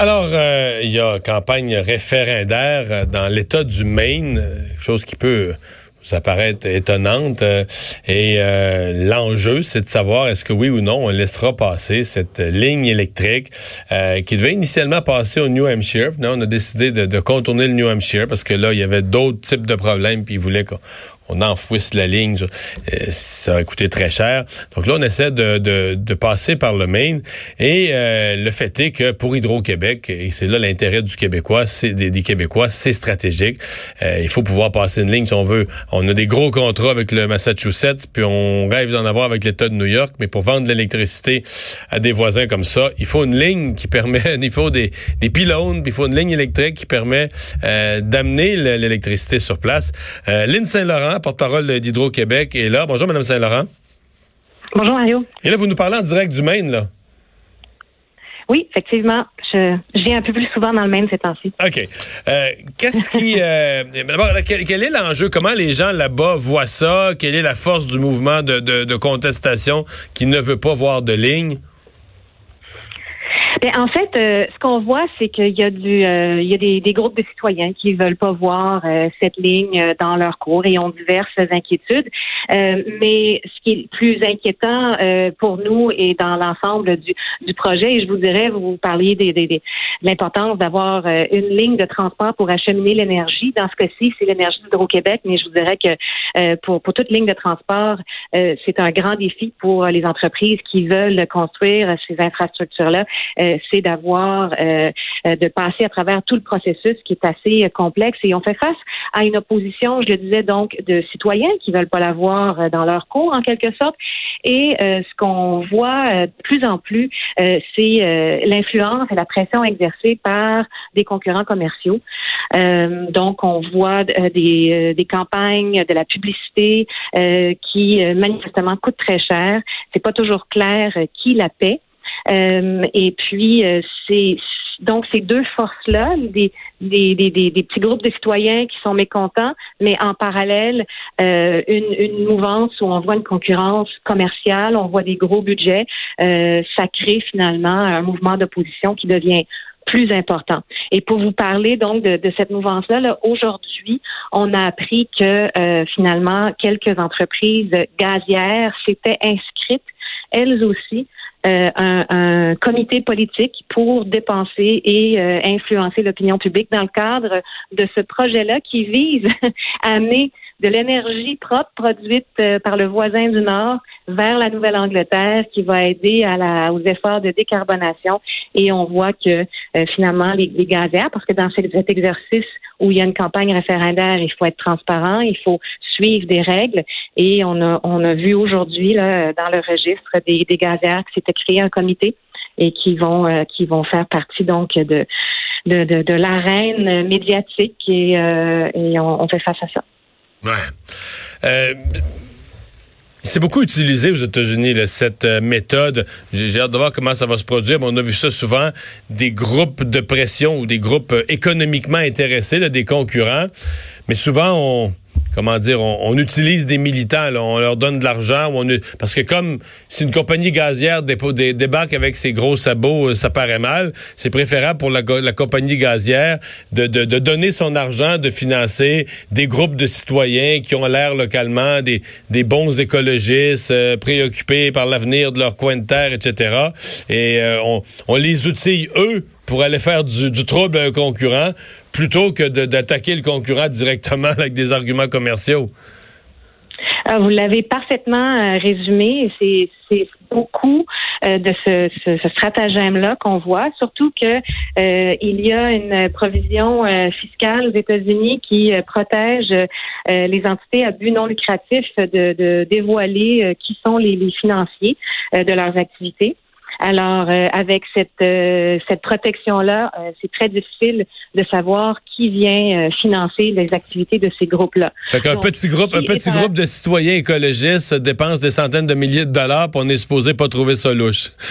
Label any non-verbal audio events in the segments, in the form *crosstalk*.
Alors, euh, il y a campagne référendaire dans l'État du Maine, chose qui peut ça paraît étonnante. et l'enjeu, c'est de savoir est-ce que oui ou non on laissera passer cette ligne électrique qui devait initialement passer au New Hampshire. Non, on a décidé de, de, contourner le New Hampshire parce que là, il y avait d'autres types de problèmes, puis ils voulaient qu'on on enfouisse la ligne. Euh, ça a coûté très cher. Donc là, on essaie de, de, passer par le Maine. Et euh, le fait est que pour Hydro-Québec, et c'est là l'intérêt du Québécois, c'est des, Québécois, c'est stratégique. Euh, il faut pouvoir passer une ligne si on veut. On a des gros contrats avec le Massachusetts, puis on rêve d'en avoir avec l'État de New York, mais pour vendre l'électricité à des voisins comme ça, il faut une ligne qui permet, *laughs* il faut des, pylônes, puis il faut une ligne électrique qui permet d'amener l'électricité sur place. Lynn Saint-Laurent, porte-parole d'Hydro-Québec, est là. Bonjour, Mme Saint-Laurent. Bonjour, Mario. Et là, vous nous parlez en direct du Maine, là. Oui, effectivement. Je, viens un peu plus souvent dans le Maine ces temps-ci. OK. Euh, qu'est-ce qui. Euh, d'abord, quel, est l'enjeu? Comment les gens là-bas voient ça? Quelle est la force du mouvement de contestation qui ne veut pas voir de ligne? Ben, en fait, euh, ce qu'on voit, c'est qu'il y a du, euh, il y a des, des, groupes de citoyens qui veulent pas voir euh, cette ligne dans leur cours et ont diverses inquiétudes. mais ce qui est plus inquiétant pour nous et dans l'ensemble du, du projet, et je vous dirais, vous parliez des, des, de l'importance d'avoir une ligne de transport pour acheminer l'énergie. Dans ce cas-ci, c'est l'énergie d'Hydro-Québec, mais je vous dirais que pour, pour toute ligne de transport, c'est un grand défi pour les entreprises qui veulent construire ces infrastructures-là c'est d'avoir, euh, euh, de passer à travers tout le processus qui est assez euh, complexe. Et on fait face à une opposition, je le disais donc, de citoyens qui veulent pas l'avoir dans leur cours, en quelque sorte. Et ce qu'on voit de plus en plus, c'est l'influence et la pression exercée par des concurrents commerciaux. donc, on voit des, des campagnes, de la publicité qui manifestement coûtent très cher. C'est pas toujours clair qui la paie. Euh, et puis, euh, c'est donc ces deux forces-là, des, des, des, des, petits groupes de citoyens qui sont mécontents, mais en parallèle, euh, une, une mouvance où on voit une concurrence commerciale, on voit des gros budgets, euh, ça crée finalement un mouvement d'opposition qui devient plus important. Et pour vous parler donc de, de cette mouvance-là, -là, aujourd'hui, on a appris que euh, finalement quelques entreprises gazières s'étaient inscrites, elles aussi, euh, un, comité politique pour dépenser et euh, influencer l'opinion publique dans le cadre de ce projet-là qui vise *laughs* à amener de l'énergie propre produite euh, par le voisin du Nord vers la Nouvelle-Angleterre qui va aider à la, aux efforts de décarbonation. Et on voit que finalement, les, les gazières, parce que dans cet exercice où il y a une campagne référendaire, il faut être transparent, il faut suivre des règles. Et on a, on a vu aujourd'hui là, dans le registre des, des gazières que s'était créé un comité et qui vont euh, qui vont faire partie donc de de, de, de l'arène médiatique et, euh, et on, on, fait face à ça. Ouais. Euh, c'est beaucoup utilisé aux États-Unis, cette euh, méthode. J'ai hâte de voir comment ça va se produire. on a vu ça souvent, des groupes de pression ou des groupes euh, économiquement intéressés, là, des concurrents. Mais souvent, on comment dire, on, utilise des militants, on leur donne de l'argent, parce que comme si une compagnie gazière débarque avec ses gros sabots, euh, ça paraît mal, c'est préférable pour la, compagnie gazière de, donner son argent, de financer des groupes de citoyens qui ont l'air localement des, bons écologistes, euh, préoccupés par l'avenir de leur coin de terre, etc. Et euh, on, on les outille, eux, pour aller faire du, du trouble à un concurrent plutôt que d'attaquer le concurrent directement *laughs* avec des arguments commerciaux. Ah, vous l'avez parfaitement euh, résumé. C'est beaucoup euh, de ce, ce, stratagème-là qu'on voit, surtout que euh, il y a une provision fiscale aux États-Unis qui protège les entités à but non lucratif de, de dévoiler qui sont les, les financiers de leurs activités. Alors, euh, avec cette, euh, cette protection-là, euh, c'est très difficile de savoir qui vient financer les activités de ces groupes-là. Fait qu'un petit groupe, un petit groupe de citoyens écologistes dépense des centaines de milliers de dollars, pour on est supposé pas trouver ça louche. *laughs*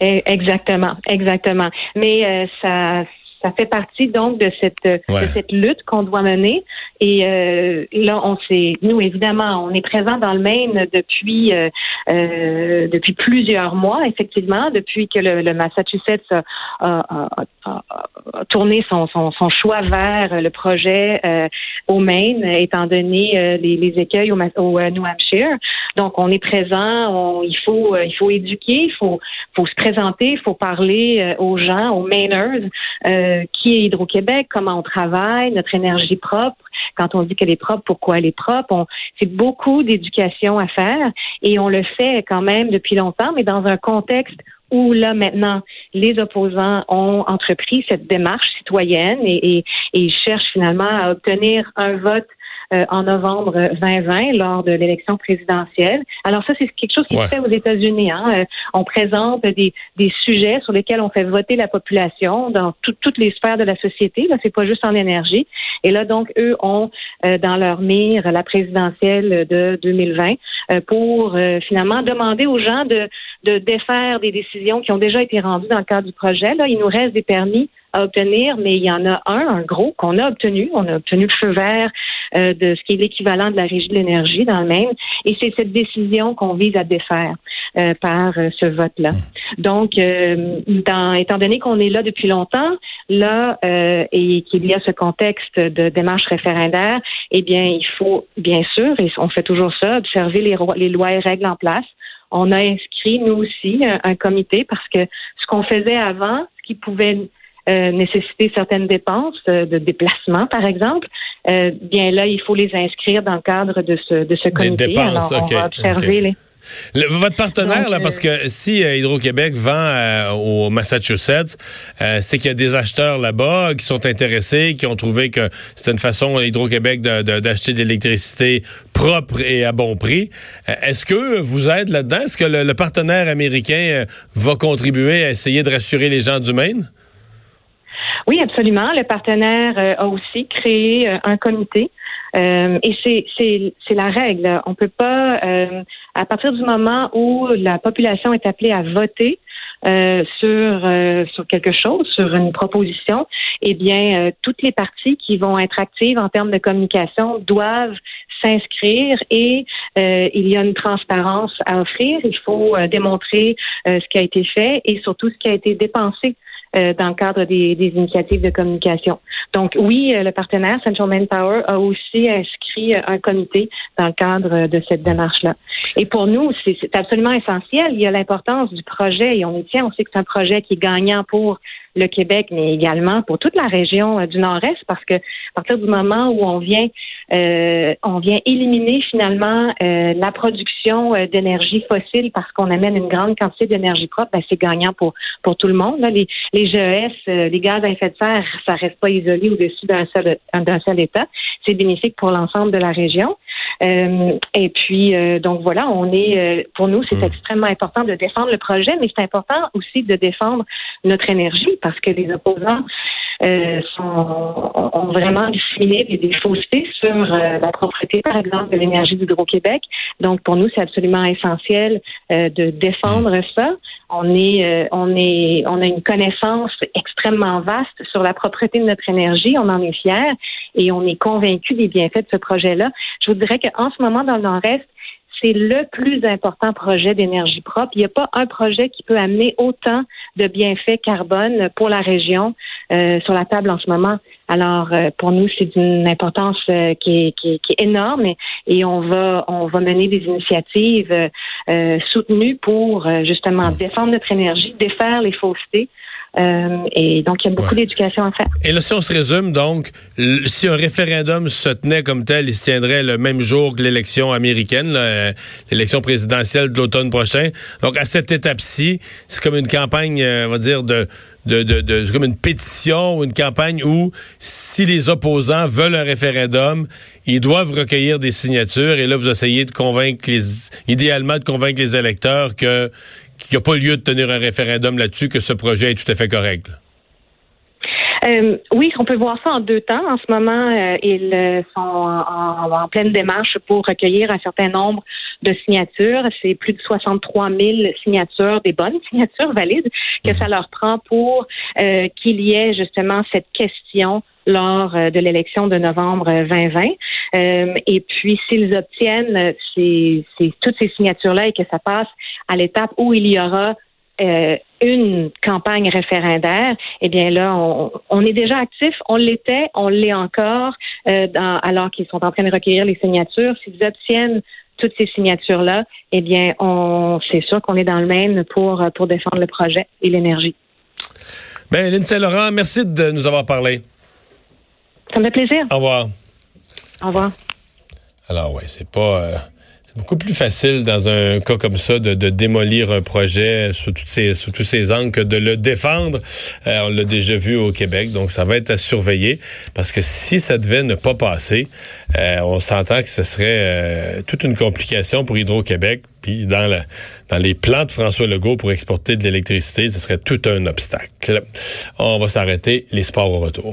Eh, exactement, exactement. Mais ça ça fait partie donc de cette de cette lutte qu'on doit mener. Et euh, là, on s'est, nous évidemment, on est présent dans le Maine depuis euh, euh, depuis plusieurs mois, effectivement, depuis que le, Massachusetts a, tourné son, son, son, choix vers le projet au Maine, étant donné les, les, écueils au, au, New Hampshire. Donc, on est présent. On, il faut il faut éduquer, il faut faut se présenter, il faut parler aux gens, aux Mainers, qui est Hydro-Québec, comment on travaille, notre énergie propre. Quand on dit qu'elle est propre, pourquoi elle est propre? C'est beaucoup d'éducation à faire et on le fait quand même depuis longtemps, mais dans un contexte où là maintenant les opposants ont entrepris cette démarche citoyenne et, et, et cherchent finalement à obtenir un vote euh, en novembre 2020 lors de l'élection présidentielle. Alors ça, c'est quelque chose qui se fait aux États-Unis. Hein. Euh, on présente des, des sujets sur lesquels on fait voter la population dans toutes les sphères de la société. Là, c'est pas juste en énergie. Et là, donc, eux ont euh, dans leur mire la présidentielle de 2020 pour finalement demander aux gens de, de défaire des décisions qui ont déjà été rendues dans le cadre du projet. Là, il nous reste des permis à obtenir, mais il y en a un, un gros, qu'on a obtenu. On a obtenu le feu vert euh, de ce qui est l'équivalent de la régie de l'énergie dans le Maine. Et c'est cette décision qu'on vise à défaire euh, par euh, ce vote-là. Donc, dans, étant donné qu'on est là depuis longtemps, là, et qu'il y a ce contexte de démarche référendaire, eh bien, il faut bien sûr, et on fait toujours ça, observer les, les lois et règles en place. On a inscrit, nous aussi, un comité parce que ce qu'on faisait avant, ce qui pouvait euh, nécessiter certaines dépenses euh, de déplacement, par exemple, euh, bien là, il faut les inscrire dans le cadre de ce, de ce comité. dépenses, Alors, on va observer les votre partenaire, là, parce que si Hydro-Québec vend au Massachusetts, c'est qu'il y a des acheteurs là-bas qui sont intéressés, qui ont trouvé que c'est une façon Hydro-Québec d'acheter de, l'électricité propre et à bon prix. Est-ce que vous êtes là-dedans? Est-ce que le, le, partenaire américain va contribuer à essayer de rassurer les gens du Maine? Oui, absolument. Le partenaire euh, a aussi créé euh, un comité. Euh, et c'est, la règle. On peut pas, à partir du moment où la population est appelée à voter sur sur quelque chose, sur une proposition, eh bien, toutes les parties qui vont être actives en termes de communication doivent s'inscrire et il y a une transparence à offrir. Il faut démontrer ce qui a été fait et surtout ce qui a été dépensé euh, dans le cadre des, des, initiatives de communication. Donc oui, euh, le partenaire Central Manpower a aussi inscrit euh, un comité dans le cadre de cette démarche-là. Et pour nous, c'est absolument essentiel. Il y a l'importance du projet et on y tient. On sait que c'est un projet qui est gagnant pour le Québec, mais également pour toute la région euh, du Nord-Est, parce que à partir du moment où on vient, euh, on vient éliminer finalement euh, la production d'énergie fossile parce qu'on amène une grande quantité d'énergie propre, ben, c'est gagnant pour pour tout le monde. Les, les GES, les gaz à effet de serre, ça reste pas isolé au-dessus d'un seul d'un seul État. C'est bénéfique pour l'ensemble de la région. Euh, et puis, euh, donc voilà, on est, euh, pour nous, c'est hmm. extrêmement important de défendre le projet, mais c'est important aussi de défendre notre énergie parce que les opposants sont, ont vraiment dissimulé des, des faussetés sur la propriété, par exemple, de l'énergie d'Hydro-Québec. Donc, pour nous, c'est absolument essentiel de défendre ça. On est, on est, on a une connaissance extrêmement vaste sur la propriété de notre énergie. On en est fiers et on est convaincu des bienfaits de ce projet-là. Je vous dirais qu'en ce moment, dans le Nord-Est, c'est le plus important projet d'énergie propre. Il n'y a pas un projet qui peut amener autant de bienfaits carbone pour la région euh, sur la table en ce moment. Alors, euh, pour nous, c'est d'une importance euh, qui, est, qui, qui, est, énorme et, et, on va on va mener des initiatives soutenues pour justement défendre notre énergie, défaire les faussetés euh, et donc, il y a beaucoup d'éducation à faire. Et là, si on se résume, donc, si un référendum se tenait comme tel, il se tiendrait le même jour que l'élection américaine, euh, l'élection présidentielle de l'automne prochain. Donc, à cette étape-ci, c'est comme une campagne, euh, on va dire, de de, de, de comme une pétition ou une campagne où si les opposants veulent un référendum, ils doivent recueillir des signatures et là vous essayez de convaincre les idéalement de convaincre les électeurs que qu'il n'y a pas lieu de tenir un référendum là-dessus, que ce projet est tout à fait correct. Euh, oui, on peut voir ça en deux temps. En ce moment, euh, ils sont en, pleine démarche pour recueillir un certain nombre de signatures. C'est plus de 63 000 signatures, des bonnes *laughs* signatures valides, que ça leur prend pour euh, qu'il y ait justement cette question lors euh, de l'élection de novembre 2020. Euh, et puis, s'ils obtiennent ces, toutes ces signatures-là et que ça passe à l'étape où il y aura euh, une campagne référendaire, eh bien là, on, est déjà actif, on l'était, on l'est encore, euh, alors qu'ils sont en train de recueillir les signatures. S'ils obtiennent toutes ces signatures-là, eh bien, on, c'est sûr qu'on est dans le Maine pour, pour défendre le projet et l'énergie. Bien, Lynn Saint-Laurent, merci de nous avoir parlé. Ça me fait plaisir. Au revoir. Au revoir. Alors, ouais, c'est pas. Euh, beaucoup plus facile dans un cas comme ça de, démolir un projet sous, toutes ces, sous tous ces angles que de le défendre. Euh, on l'a déjà vu au Québec, donc ça va être à surveiller parce que si ça devait ne pas passer, euh, on s'entend que ce serait euh, toute une complication pour Hydro-Québec. Puis dans, la, dans les plans de François Legault pour exporter de l'électricité, ce serait tout un obstacle. On va s'arrêter. Les sports au retour.